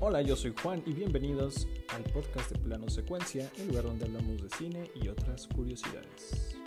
Hola, yo soy Juan y bienvenidos al podcast de Plano Secuencia, el lugar donde hablamos de cine y otras curiosidades.